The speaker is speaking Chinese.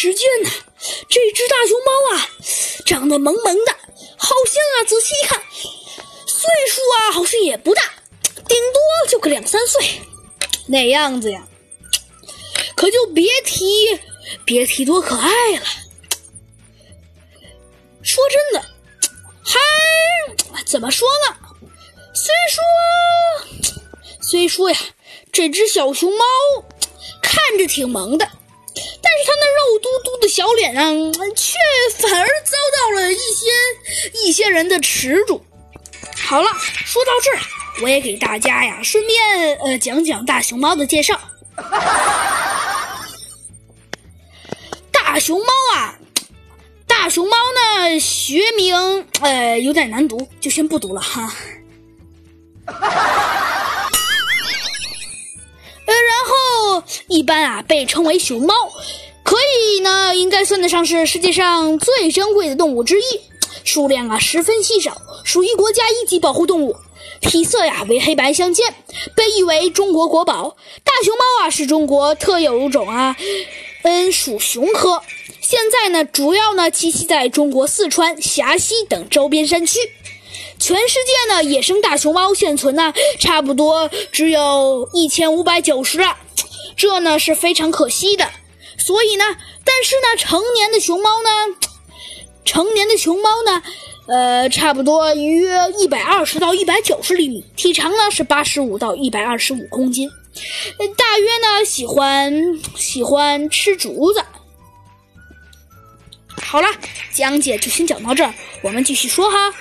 只见呐，这只大熊猫啊，长得萌萌的，好像啊，仔细一看，岁数啊，好像也不大，顶多就个两三岁那样子呀。可就别提，别提多可爱了。说真的，还怎么说呢？虽说，虽说呀，这只小熊猫看着挺萌的。但是他那肉嘟嘟的小脸上，却反而遭到了一些一些人的耻辱。好了，说到这儿，我也给大家呀，顺便呃讲讲大熊猫的介绍。大熊猫啊，大熊猫呢学名呃有点难读，就先不读了哈。一般啊被称为熊猫。可以呢，应该算得上是世界上最珍贵的动物之一，数量啊十分稀少，属于国家一级保护动物。体色呀为黑白相间，被誉为中国国宝。大熊猫啊是中国特有物种啊，嗯属熊科。现在呢，主要呢栖息在中国四川、陕西等周边山区。全世界呢，野生大熊猫现存呢，差不多只有一千五百九十了，这呢是非常可惜的。所以呢，但是呢，成年的熊猫呢，成年的熊猫呢，呃，差不多约一百二十到一百九十厘米，体长呢是八十五到一百二十五公斤，大约呢喜欢喜欢吃竹子。好了，讲解就先讲到这儿，我们继续说哈。